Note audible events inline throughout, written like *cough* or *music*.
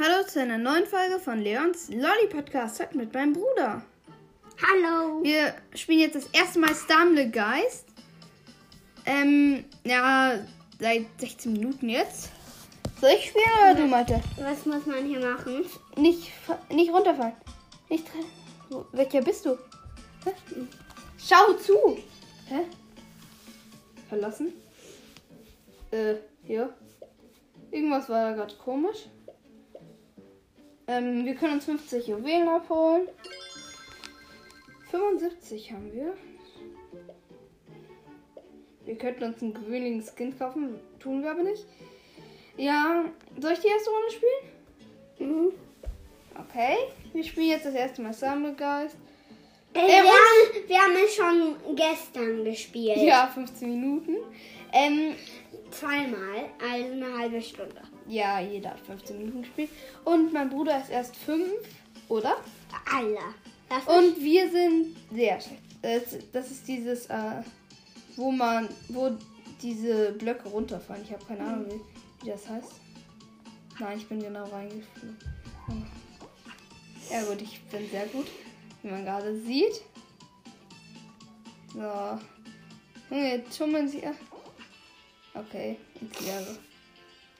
Hallo zu einer neuen Folge von Leons Lolly Podcast heute mit meinem Bruder. Hallo. Wir spielen jetzt das erste Mal Stamle Geist. Ähm, ja, seit 16 Minuten jetzt. Soll ich spielen oder du, Malte? Was muss man hier machen? Nicht, nicht runterfallen. Nicht. Wo, welcher bist du? Hä? Schau zu. Hä? Verlassen? Äh, hier. Irgendwas war da gerade komisch. Ähm, wir können uns 50 Juwelen abholen. 75 haben wir. Wir könnten uns einen gewöhnlichen Skin kaufen, tun wir aber nicht. Ja, soll ich die erste Runde spielen? Mhm. Okay, wir spielen jetzt das erste Mal Sammelgeist. Äh, Äh, wir, haben, wir haben es schon gestern gespielt. Ja, 15 Minuten. Ähm, Zweimal, also eine halbe Stunde. Ja, jeder hat 15 Minuten gespielt. Und mein Bruder ist erst 5, oder? Alle. Das Und wir sind sehr schlecht. Das, das ist dieses, äh, wo man, wo diese Blöcke runterfallen. Ich habe keine Ahnung, wie, wie das heißt. Nein, ich bin genau reingeflogen. Ja gut, ich bin sehr gut, wie man gerade sieht. So. Junge, jetzt tummeln sie. Okay, ins Leere.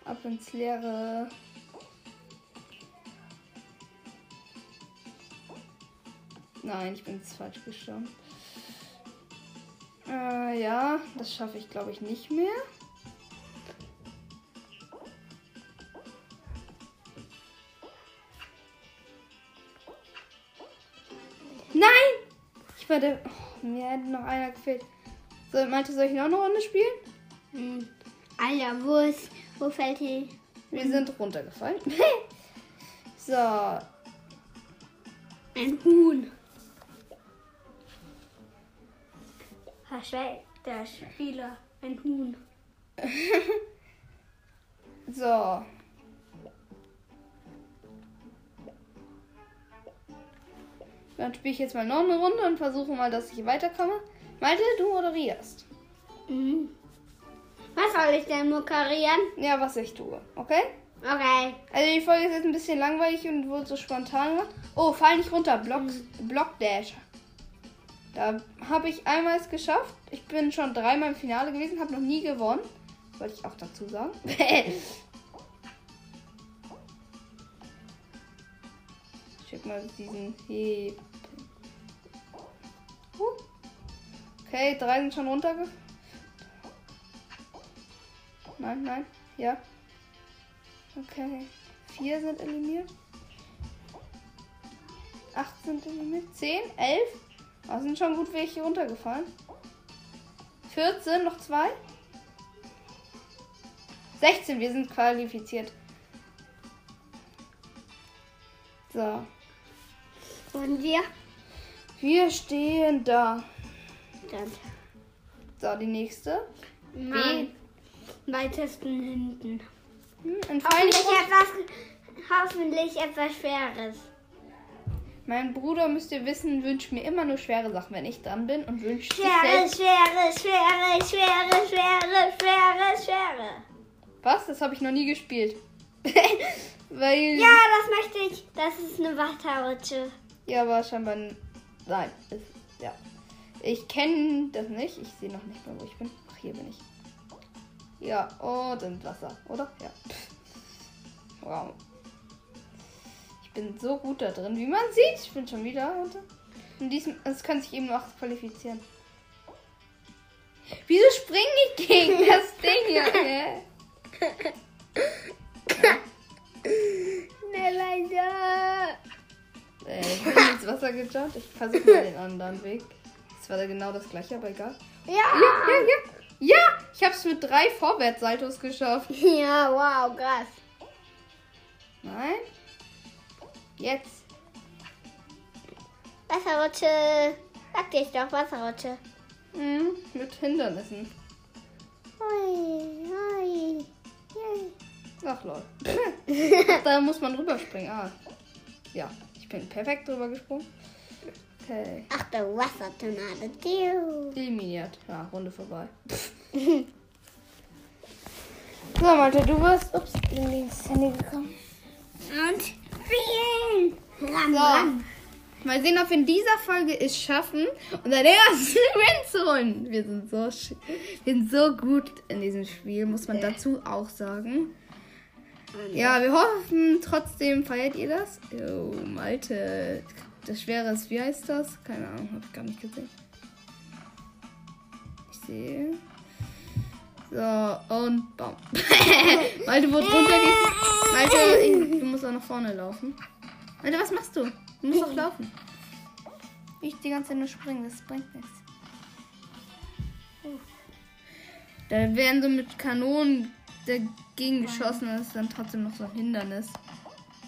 Ab ins Leere. Nein, ich bin jetzt falsch gestorben. Äh, ja, das schaffe ich glaube ich nicht mehr. Nein! Ich war der. Oh, mir hätte noch einer gefehlt. So, meinte, soll ich noch eine Runde spielen? Hm. Alter, wo ist, wo fällt die? Wir sind runtergefallen. *laughs* so, Ein Huhn. Der Spieler. Ein Huhn. *laughs* so. Dann spiele ich jetzt mal noch eine Runde und versuche mal, dass ich weiterkomme. Malte, du moderierst. Mhm. Was soll ich denn moderieren? Ja, was ich tue, okay? Okay. Also die Folge ist jetzt ein bisschen langweilig und wurde so spontan gemacht. Oh, fall nicht runter, Block, Block Dash. Da habe ich einmal es geschafft. Ich bin schon dreimal im Finale gewesen, habe noch nie gewonnen. Wollte ich auch dazu sagen. *laughs* Schick mal diesen Heb. Huh. Okay, drei sind schon runtergefallen. Nein, nein, ja. Okay. Vier sind eliminiert. Acht sind eliminiert. Zehn, elf. Da sind schon gut welche runtergefallen. 14, noch zwei. 16, wir sind qualifiziert. So. Und wir? Wir stehen da. Dann. So, die nächste. Nein. Weitesten hinten. Hm, Pfeil Hoffentlich etwas, hoffentlich etwas Schweres. Mein Bruder, müsst ihr wissen, wünscht mir immer nur schwere Sachen, wenn ich dran bin und wünscht sich Schwere, selbst. schwere, schwere, schwere, schwere, schwere, schwere. Was? Das habe ich noch nie gespielt. *laughs* Weil. Ja, das möchte ich. Das ist eine Wasserrutsche. Ja, aber scheinbar. Nein. Ist, ja. Ich kenne das nicht. Ich sehe noch nicht mehr, wo ich bin. Ach, hier bin ich. Ja, und im Wasser, oder? Ja. Wow. Ich bin so gut da drin, wie man sieht. Ich bin schon wieder unter. Und diesem, es kann sich eben noch qualifizieren. Wieso springe ich gegen *laughs* das Ding hier? *laughs* hä? Never go. Äh, ich bin ins Wasser gejumpt. Ich versuche mal den anderen Weg. Das war da genau das gleiche, aber egal. Ja. Ja, ja, ja. Ich habe es mit drei Vorwärtssaltos geschafft. *laughs* Ja, wow, krass. Nein. Jetzt. Wasserrutsche. Sag dich doch, Wasserrutsche. Mhm, mit Hindernissen. Hui, hui. Yay. Ach lol. *laughs* da muss man rüberspringen. Ah. Ja, ich bin perfekt drüber gesprungen. Okay. Ach, du Wassertornado. Eliminiert. Ja, Runde vorbei. *laughs* So, Malte, du wirst. Ups, bin ins Handy gekommen. Und spielen. Ram, So. ram. Mal sehen, ob wir in dieser Folge es schaffen, unseren ersten *laughs* Win zu holen. Wir sind so, wir sind so gut in diesem Spiel, muss man dazu auch sagen. Ja, wir hoffen trotzdem, feiert ihr das? Oh, Malte. Das Schwere ist, wie heißt das? Keine Ahnung, hab ich gar nicht gesehen. Ich sehe. So, und bam. *laughs* Malte wurde runtergekickt. Malte, ich- du musst auch nach vorne laufen. Malte, was machst du? Du musst doch laufen. Nicht die ganze Zeit nur springen, das bringt nichts. Da werden so mit Kanonen dagegen geschossen, das ist dann trotzdem noch so ein Hindernis.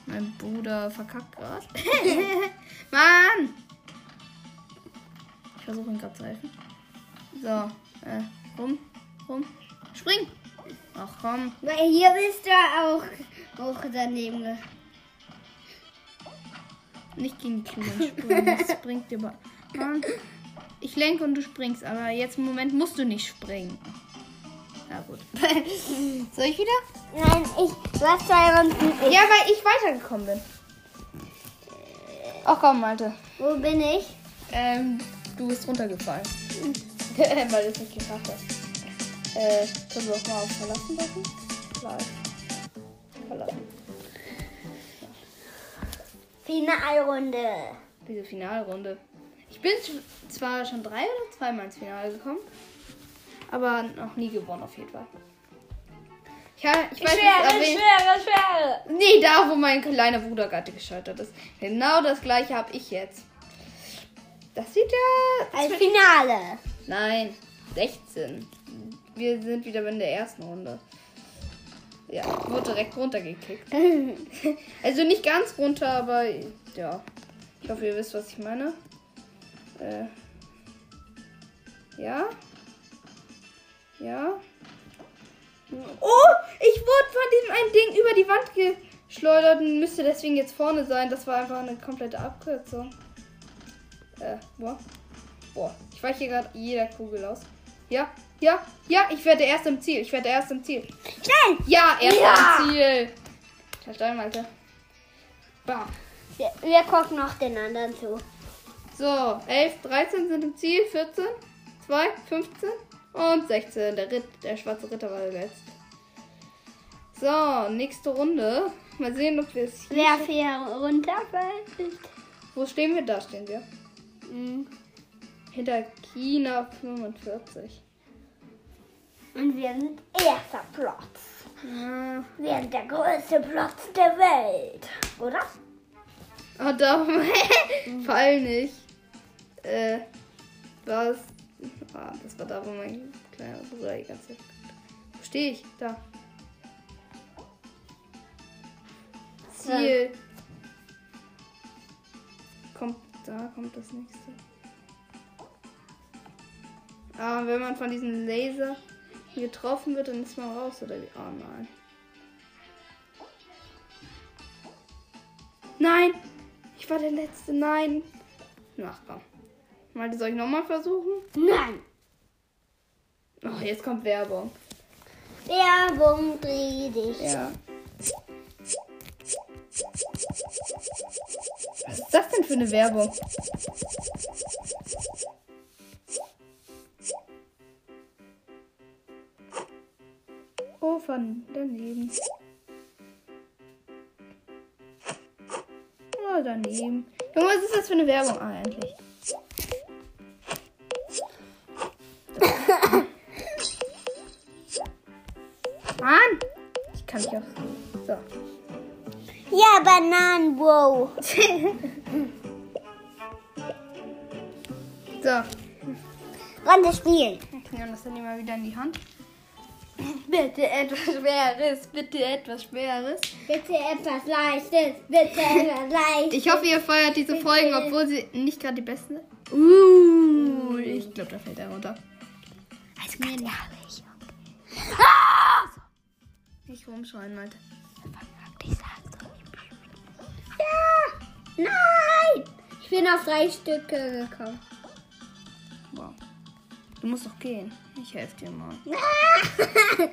Mein Bruder verkackt gerade. *laughs* Mann! Ich versuche ihn gerade zu helfen. So, äh, rum, rum. Spring! Ach komm. Weil hier bist du auch, auch daneben. Nicht gegen die Kugeln springen. Das *laughs* bringt dir. Mann. Ich lenke und du springst, aber jetzt im Moment musst du nicht springen. Na gut. *laughs* Soll ich wieder? Nein, ich, du hast zwei Runden. Ja, weil ich weitergekommen bin. Ach komm, Malte. Wo bin ich? Ähm, du bist runtergefallen. *laughs* weil du es nicht geschafft hast. Äh, können wir auch mal auf Verlassen drücken? Gleich. Verlassen. Finalrunde. Diese Finalrunde. Ich bin zwar schon drei oder zweimal ins Finale gekommen, aber noch nie gewonnen auf jeden Fall. Ich, ha- ich weiß nicht, aber ich, schwere, schwere. Nee, da, wo mein kleiner Bruder gerade gescheitert ist. Genau das gleiche habe ich jetzt. Das sieht ja. Als Finale. Nein, 16. Wir sind wieder in der ersten Runde. Ja, wurde direkt runtergekickt. *laughs* Also nicht ganz runter, aber ja. Ich hoffe, ihr wisst, was ich meine. Äh. Ja? Ja? Oh, ich wurde von diesem einen Ding über die Wand geschleudert und müsste deswegen jetzt vorne sein. Das war einfach eine komplette Abkürzung. Äh, boah. Boah, ich weiche hier gerade jeder Kugel aus. Ja, ja, ja, ich werde erst im Ziel. Ich werde erst im Ziel. Schnell. Ja, erst Ja. im Ziel. Halt ein, Alter. Bam. Wir, wir gucken noch den anderen zu. So, 11, 13 sind im Ziel, 14, 2, 15 und 16. Der, Ritt, der schwarze Ritter war letzt. So, nächste Runde. Mal sehen, ob wir es hier. Wer hier runterfällt. Wo stehen wir? Da stehen wir. Mhm. Hinter China 45. Und wir sind erster Platz. Ja. Wir sind der größte Platz der Welt. Oder? Ah, da. *laughs* Fall nicht. Äh, was? Ah, das war da, wo mein kleiner Bruder die ganze Zeit. Wo stehe ich? Da. Ziel. Kommt, da kommt das nächste. Ah, wenn man von diesem Laser getroffen wird, dann ist man raus, oder wie? Oh nein. Nein! Ich war der Letzte, nein! Ach komm. Malte, soll ich nochmal versuchen? Nein. Oh, jetzt kommt Werbung. Werbung dreh dich. Ja. Was ist das denn für eine Werbung? Von daneben. Oh, daneben. Junge, was ist das für eine Werbung? Ah, endlich. *laughs* Mann! Ich kann nicht auf. So. Ja, Bananen, wow. *laughs* So. Runde spielen. Ich nehme das dann immer wieder in die Hand. Bitte etwas Schweres, bitte etwas Schweres. Bitte etwas Leichtes. Bitte etwas Leichtes. Ich hoffe, ihr feiert diese Folgen, obwohl sie nicht gerade die besten sind. Uh, ich glaube, da fällt er runter. Also ganz ehrlich. Nicht rumschreien, Leute. Ja! Nein! Ich bin auf drei Stücke gekommen. Wow. Du musst doch gehen. Ich helfe dir mal. *laughs*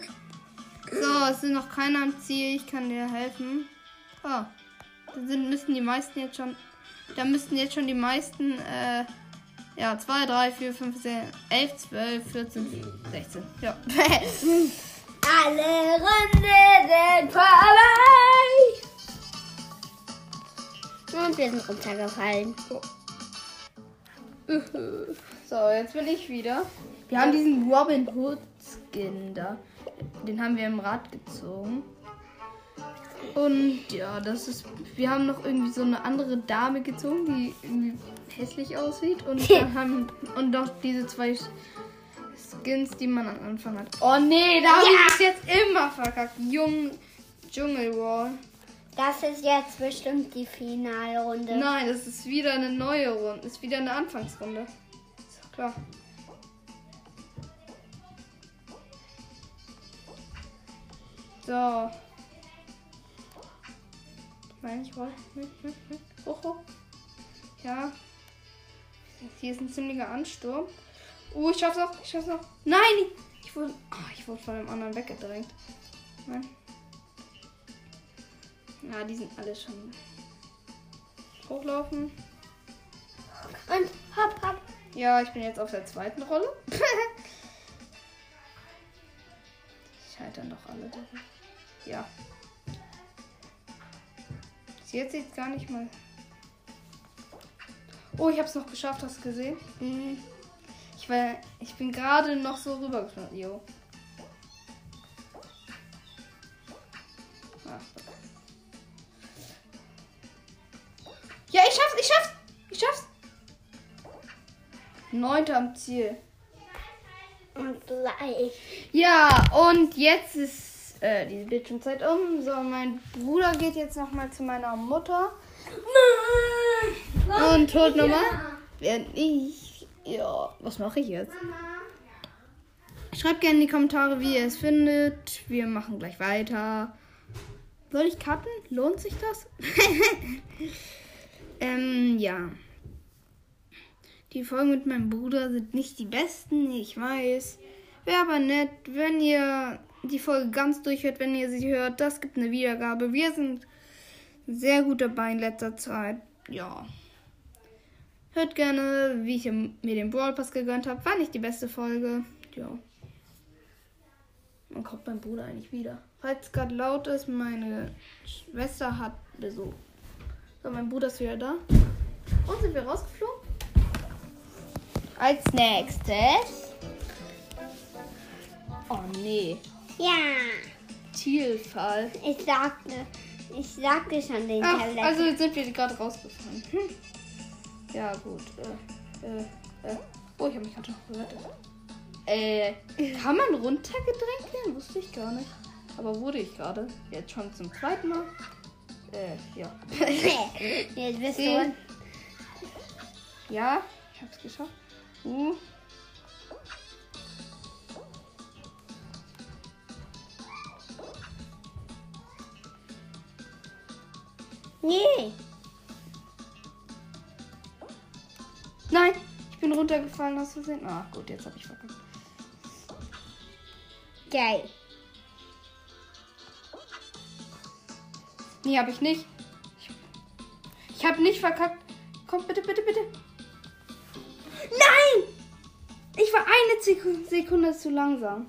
So, es sind noch keiner am Ziel. Ich kann dir helfen. Oh, Da sind, müssen die meisten jetzt schon. Da müssten jetzt schon die meisten. Äh, ja, 2, 3, 4, 5, 10, 11, 12, 14, 16. Ja. *laughs* Alle Runden sind vorbei. Und wir sind runtergefallen. *laughs* so, jetzt bin ich wieder. Wir haben diesen Robin Hood Skin da. Den haben wir im Rad gezogen. Und ja, das ist. Wir haben noch irgendwie so eine andere Dame gezogen, die irgendwie hässlich aussieht. Und *laughs* dann haben. Und noch diese zwei Skins, die man am Anfang hat. Oh nee, da habe Ja. ich es jetzt immer verkackt. Jung. Dschungelwall. Das ist jetzt bestimmt die Finalrunde. Nein, das ist wieder eine neue Runde. Ist wieder eine Anfangsrunde. Klar. So. Ich ich wollte. Hoch, hoch. Ja. Hier ist ein ziemlicher Ansturm. Oh, ich schaff's noch. Ich schaff's noch. Nein! Ich wurde, oh, ich wurde von dem anderen weggedrängt. Nein. Ja, die sind alle schon hochlaufen. Und hopp, hopp. Ja, ich bin jetzt auf der zweiten Rolle. *laughs* Scheitern doch alle. Ja. Jetzt sieht gar nicht mal. Oh, ich hab's noch geschafft, hast du gesehen? Mhm. Ich war, ich bin gerade noch so rübergeflogen. Jo. Neunter am Ziel. Und gleich. Ja, und jetzt ist äh, die Bildschirmzeit um. So, mein Bruder geht jetzt nochmal zu meiner Mutter. Und holt nochmal. Während ich. Ja, was mache ich jetzt? Schreibt gerne in die Kommentare, wie ihr es findet. Wir machen gleich weiter. Soll ich cutten? Lohnt sich das? *laughs* ähm, ja. Die Folgen mit meinem Bruder sind nicht die besten, ich weiß. Wäre aber nett, wenn ihr die Folge ganz durchhört, wenn ihr sie hört. Das gibt eine Wiedergabe. Wir sind sehr gut dabei in letzter Zeit. Ja. Hört gerne, wie ich mir den Brawl Pass gegönnt habe. War nicht die beste Folge. Ja. Dann kommt mein Bruder eigentlich wieder. Falls es gerade laut ist, meine Schwester hat Besuch. So, mein Bruder ist wieder da. Und sind wir rausgeflogen? Als nächstes. Oh nee. Ja. Zielfall. Ich sagte, ich sagte schon den Ach, Tablet. also jetzt sind wir gerade rausgefahren. Hm. Ja, gut. Äh, äh, äh. Oh, ich habe mich gerade noch gerettet. Äh, kann man runtergedrängt werden? Wusste ich gar nicht. Aber wurde ich gerade. Jetzt schon zum zweiten Mal. Äh, ja. *laughs* Jetzt bist du. Ja, ich hab's geschafft. Uh. Nee. Nein, ich bin runtergefallen aus Versehen. Ah, gut, jetzt habe ich verkackt. Geil. Nee, habe ich nicht. Ich, ich habe nicht verkackt. Komm, bitte, bitte, bitte. Ich war eine Sekunde, zu langsam.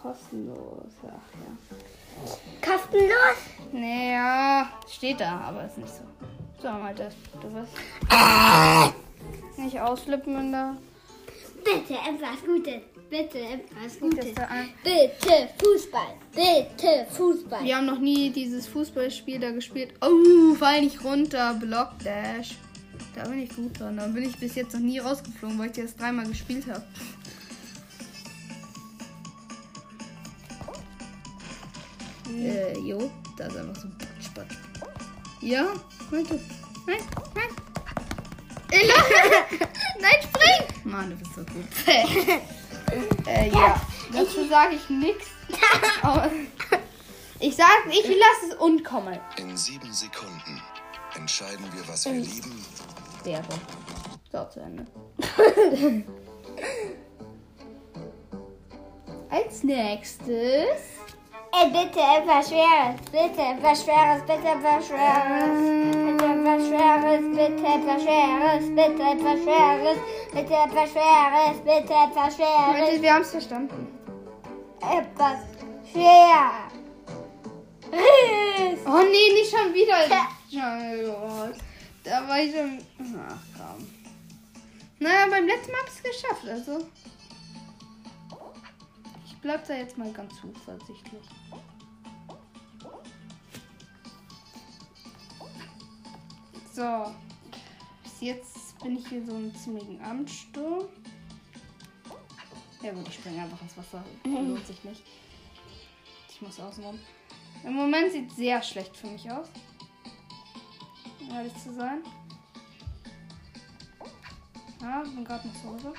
Kostenlos, ach ja. Kostenlos? Naja, steht da, aber ist nicht so. So, Malte, du wirst nicht ausflippen in der. Bitte etwas Gutes. Bitte etwas Gutes. da. Bitte Fußball. Bitte Fußball. Wir haben noch nie dieses Fußballspiel da gespielt. Oh, fall nicht runter. Block Dash. Da bin ich gut dran. Da bin ich bis jetzt noch nie rausgeflogen, weil ich das dreimal gespielt habe. Äh, jo, da ist einfach so ein Spatsch. Ja, Leute. Nein, nein. *laughs* nein, spring! Mann, du bist so gut. *laughs* äh, ja, dazu sage ich nichts. Ich sag, ich lasse es unkommen. In sieben Sekunden entscheiden wir, was wir lieben Werbung. So, zu Ende. *laughs* Als nächstes Ey, bitte etwas Schweres. Bitte etwas Schweres. Bitte etwas Schweres. Bitte etwas Schweres. Bitte etwas Schweres. Bitte etwas Schweres. Bitte etwas Schweres. Bitte etwas Schweres. Wir haben es verstanden. Etwas schwer. Riss. Oh nee, nicht schon wieder. Da war ich schon. Ach komm. Naja, beim letzten Mal habe ich es geschafft, also. Ich bleib da jetzt mal ganz zuversichtlich. So. Bis jetzt bin ich hier so einen ziemlichen Abendsturm. Ja gut, ich springe einfach ins Wasser. *laughs* Lohnt sich nicht. Ich muss außenrum. Im Moment sieht sehr schlecht für mich aus. Ehrlich zu sein. Ja, bin gerade noch zu Hause.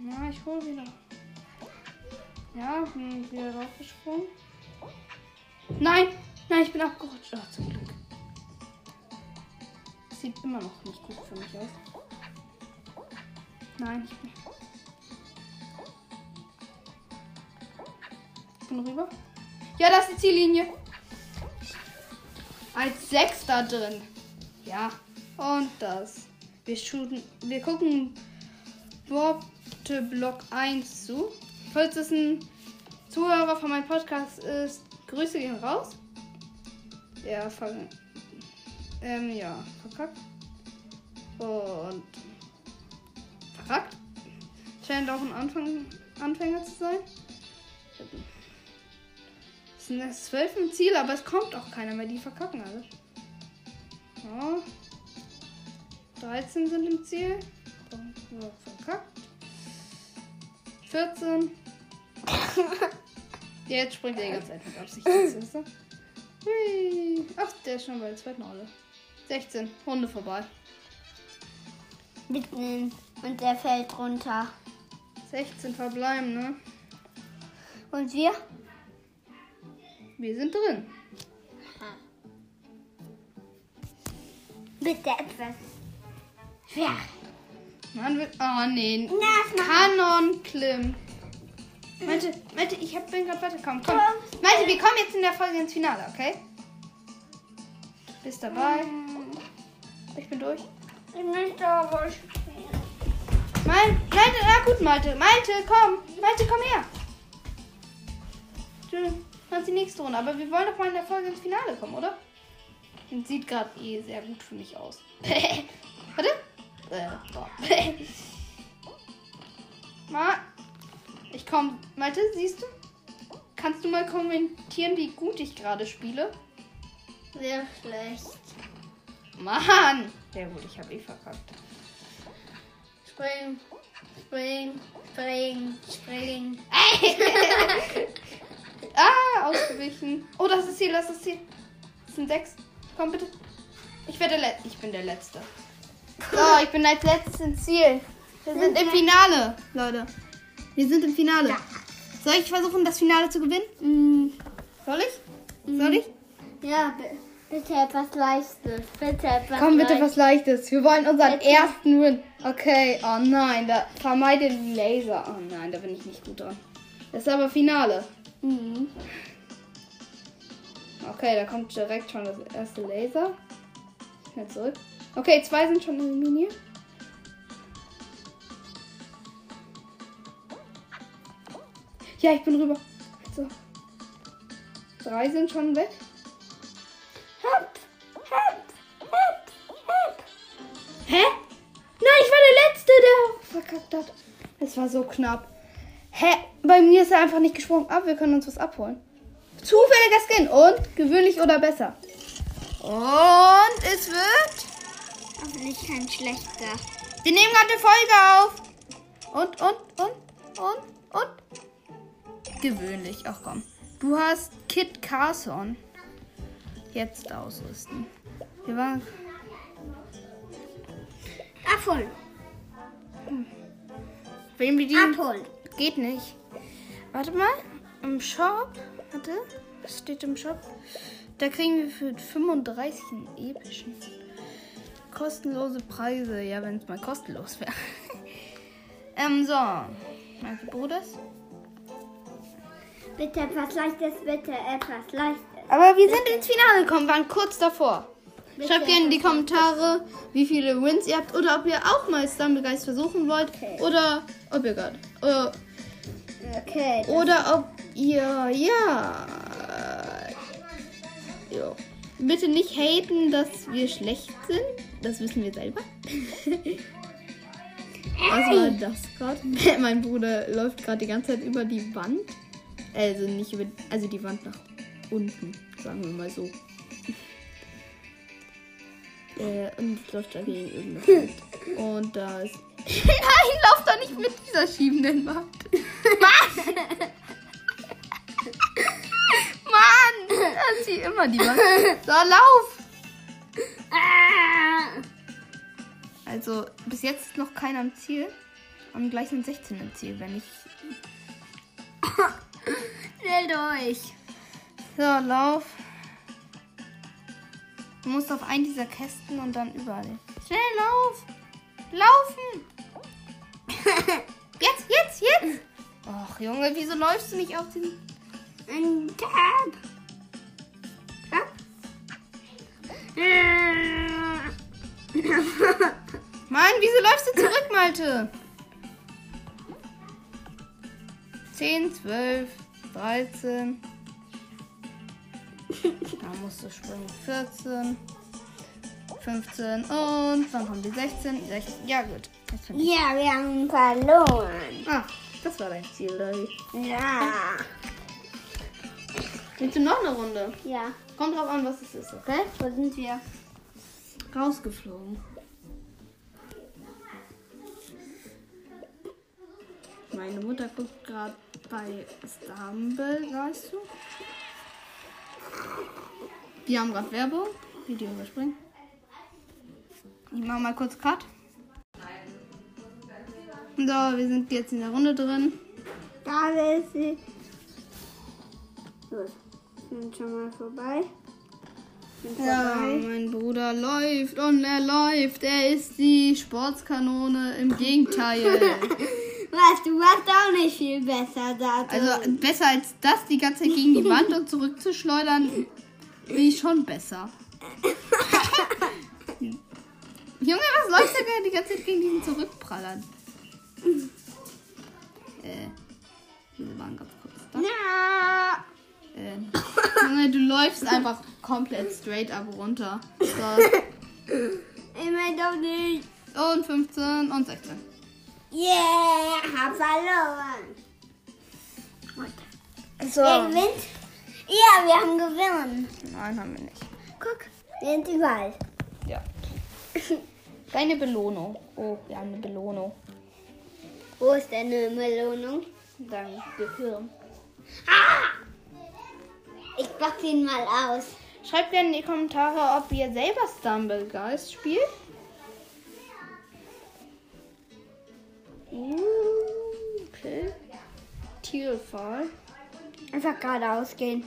Ja, ich hole wieder. Ja, bin wieder draufgesprungen. Nein! Nein, ich bin abgerutscht. Ach, zum Glück. Sieht immer noch nicht gut für mich aus. Nein, ich bin. Ich bin rüber. Ja, das ist die Ziellinie. Als Sechster drin. Ja. Und das. Wir shooten. Wir gucken Worte Block 1 zu. Falls es ein Zuhörer von meinem Podcast ist, Grüße gehen raus. Ja, ver ähm, ja, verkackt. Und verkackt. Scheint auch ein Anfang, Anfänger zu sein. Sind erst zwölf im Ziel, aber es kommt auch keiner mehr. Die verkacken alle. Ja. 13 sind im Ziel. Verkackt. 14. *laughs* Jetzt springt er die ganze Zeit mit Absicht. Hui. Ach, der ist schon bei der zweiten Rolle. 16. Runde vorbei. Mitten und der fällt runter. 16 verbleiben, ne? Und wir? Wir sind drin. Bitte etwas schwer. Mann, wird. Oh nee. Kanon Klim. Meinte, meinte, ich hab, bin gerade weitergekommen. Komm. Meinte, wir kommen jetzt in der Folge ins Finale, okay? Bist dabei? Ich bin durch. Ich möchte aber Mein, Malte, na gut, Malte. Malte, komm. Malte, komm her. Du kannst die nächste Runde. Aber wir wollen doch mal in der Folge ins Finale kommen, oder? Und sieht gerade eh sehr gut für mich aus. *laughs* Warte. Äh, boah. *laughs* mal. Ich komm. Malte, siehst du? Kannst du mal kommentieren, wie gut ich gerade spiele? sehr schlecht. Mann! Sehr gut, ich habe eh verkackt. Spring, spring, spring, spring. *laughs* Ah, ausgewichen. Oh, das ist Ziel, das ist Ziel. Das sind sechs. Komm bitte. Ich werde der Letzte. Ich bin der Letzte. So, ich bin als letztes ins Ziel. Wir sind im Finale, Leute. Wir sind im Finale. Soll ich versuchen, das Finale zu gewinnen? Mm, Soll ich? Soll ich? ja, bi- bitte etwas Leichtes. Bitte etwas Komm bitte Leichtes. was Leichtes. Wir wollen unseren Bitte. ersten Win. Okay, oh nein, da vermeide den Laser. Oh nein, da bin ich nicht gut dran. Das ist aber Finale. Mhm. Okay, da kommt direkt schon das erste Laser. Schnell zurück. Okay, zwei sind schon eliminiert. Ja, ich bin rüber. So. Drei sind schon weg. Hopp, hopp, hopp, hopp. Hä? Nein, ich war der Letzte, der verkackt hat. Es war so knapp. Hä? Bei mir ist er einfach nicht gesprungen. Ab, wir können uns was abholen. Zufälliger Skin und gewöhnlich oder besser. Und es wird. Hoffentlich kein schlechter. Wir nehmen gerade eine Folge auf. Und, und, und, und, und. Gewöhnlich. Ach komm. Du hast Kit Carson. Jetzt ausrüsten. Wir waren. Abholen, Wem wir die. abholen. Geht nicht. Warte mal. Im Shop. Warte. Was steht im Shop? Da kriegen wir für 35 einen epischen. Kostenlose Preise. Ja, wenn es mal kostenlos wäre. *laughs* ähm, so. Also Bruders. Bitte etwas Leichtes, bitte etwas Leichtes. Aber wir sind ins Finale gekommen, waren kurz davor. Bitte Schreibt gerne in die Kommentare, wie viele Wins ihr habt oder ob ihr auch mal Stumblegeist versuchen wollt Okay. oder ob ihr gerade oder, Okay. oder ob ihr ja jo. bitte nicht haten, dass wir schlecht sind. Das wissen wir selber. *laughs* Was war das gerade? *laughs* mein Bruder läuft gerade die ganze Zeit über die Wand. Also nicht über, also die Wand nach unten, sagen wir mal so. *laughs* Äh, und läuft da gegen irgendeine Wand. Und da ist. Nein, lauf da nicht mit dieser schiebenden Wand. Mann! Ist sie immer die Wand. *laughs* So, lauf! Ah! Also, bis jetzt ist noch keiner am Ziel. Und gleich sind 16 im Ziel, wenn ich. *laughs* Schnell durch. So, lauf. Du musst auf einen dieser Kästen und dann überall. Schnell lauf! Laufen! *laughs* Jetzt, jetzt, jetzt! Ach, Junge, wieso läufst du nicht auf diesen. Ein Tab. Mann, wieso läufst du zurück, Malte? 10, 12, 13. Da musst du springen. 14, 15 und wann kommt die 16? 16. Ja, gut. Ja, wir haben verloren. Ah, das war dein Ziel, Larry. Ja. Willst du noch eine Runde? Ja. Kommt drauf an, was es ist, okay? Wo sind wir? Rausgeflogen. Meine Mutter guckt gerade bei Stumble, weißt du? Die haben gerade Werbung. Video überspringen. Ich mache mal kurz Cut. So, wir sind jetzt in der Runde drin. Da ist sie. Gut. Sind schon mal vorbei. Sind Ja, vorbei. mein Bruder läuft und er läuft. Er ist die Sportskanone im Gegenteil. *laughs* Was, du warst auch nicht viel besser da. Also besser als das, die ganze Zeit gegen die Wand und zurückzuschleudern, bin ich schon besser. *laughs* Junge, was läuft da die ganze Zeit gegen diesen Zurückprallern? Äh, diese waren ganz kurz da. Na. Äh, Junge, du läufst einfach komplett straight up runter. So, Ich mein doch nicht. und 15 und 16. Yeah, hab verloren. So. Wer gewinnt? Ja, wir haben gewonnen. Nein, haben wir nicht. Guck, wir sind überall. Ja. Keine Belohnung. Oh, wir haben eine Belohnung. Wo ist denn eine Belohnung? Dein Gehirn. Ich box ihn mal aus. Schreibt gerne in die Kommentare, ob ihr selber Stumblegeist spielt. Uh, Okay. Tierfall. Einfach geradeaus gehen.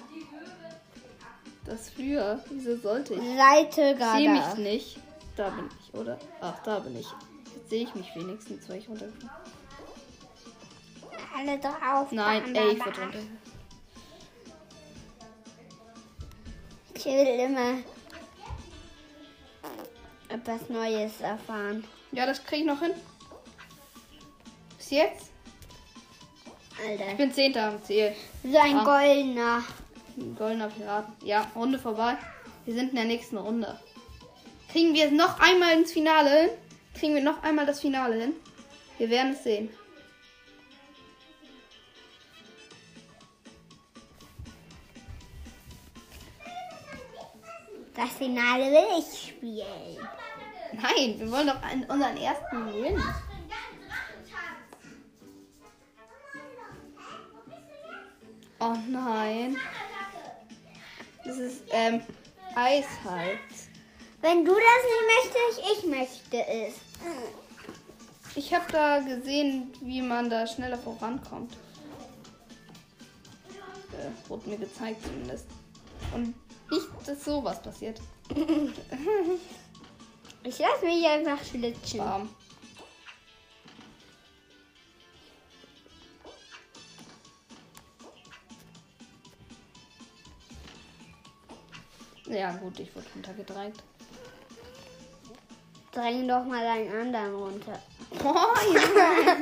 Das früher. Wieso sollte ich? Seite Ich sehe mich geradeaus. nicht. Da bin ich, oder? Ach, da bin ich. Jetzt sehe ich mich wenigstens, weil ich runtergekommen Alle drauf. Nein, ey, ich wurde bam. Ich will immer etwas Neues erfahren. Ja, das kriege ich noch hin. Bis jetzt? Ich Alter. bin Zehnter am Ziel. So ein Ah. goldener. Ein Goldener Piraten. Ja, Runde vorbei. Wir sind in der nächsten Runde. Kriegen wir noch einmal ins Finale hin? Kriegen wir noch einmal das Finale hin? Wir werden es sehen. Das Finale will ich spielen. Nein, wir wollen doch einen, unseren ersten Win. Oh nein. Das ist ähm, eiskalt. Wenn du das nicht möchtest, ich möchte es. Ich habe da gesehen, wie man da schneller vorankommt. Äh, wurde mir gezeigt zumindest. Und nicht, dass sowas passiert. *laughs* ich lasse mich einfach schlitschen. Bam. Ja gut, ich wurde runtergedrängt. Dräng doch mal einen anderen runter. Oh, *laughs* ja.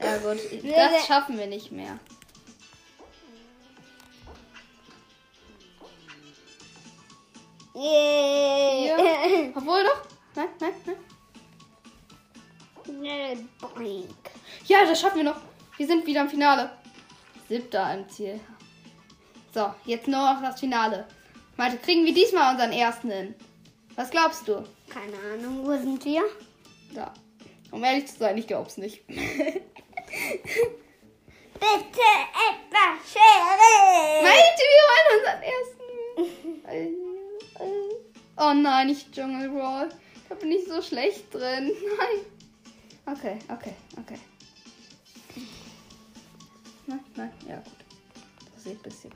ja gut, *laughs* das schaffen wir nicht mehr. Yeah. *laughs* Obwohl doch. Nein, nein, nein. Schnell Boink. Ja, das schaffen wir noch. Wir sind wieder im Finale. Siebter im Ziel. So, jetzt nur noch das Finale. Malte, kriegen wir diesmal unseren ersten hin? Was glaubst du? Keine Ahnung, wo sind wir? Da. Um ehrlich zu sein, ich glaub's nicht. *laughs* Bitte etwas Schere. Malte, wir wollen unseren ersten. Oh nein, nicht Jungle Brawl. Da bin ich so schlecht drin. *laughs* Nein. Okay, okay, okay. Nein, nein, ja gut. Das sieht ein bisschen.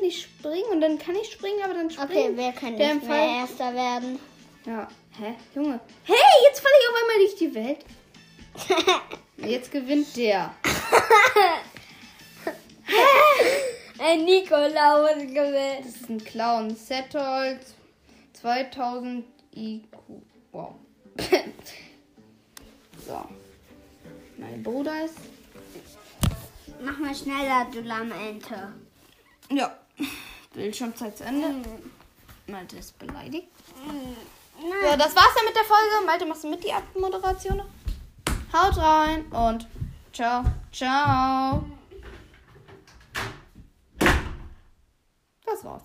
Kann nicht springen und dann kann ich springen, aber dann springen. Okay, wir können Der nicht mehr Erster werden. Ja. Hä? Junge. Hey, jetzt falle ich auf einmal durch die Welt. *laughs* Jetzt gewinnt der. *laughs* Ein Nikolaus gewinnt. Das ist ein Clown. Settle 2000 IQ. Wow. *laughs* so. Mein Bruder ist. Mach mal schneller, du lahme Ente. Ja. Bildschirmzeit zu Ende. Malte ist beleidigt. Ja, das war's dann mit der Folge. Malte, machst du mit die Abmoderation noch? Haut rein und ciao, ciao. Das war's.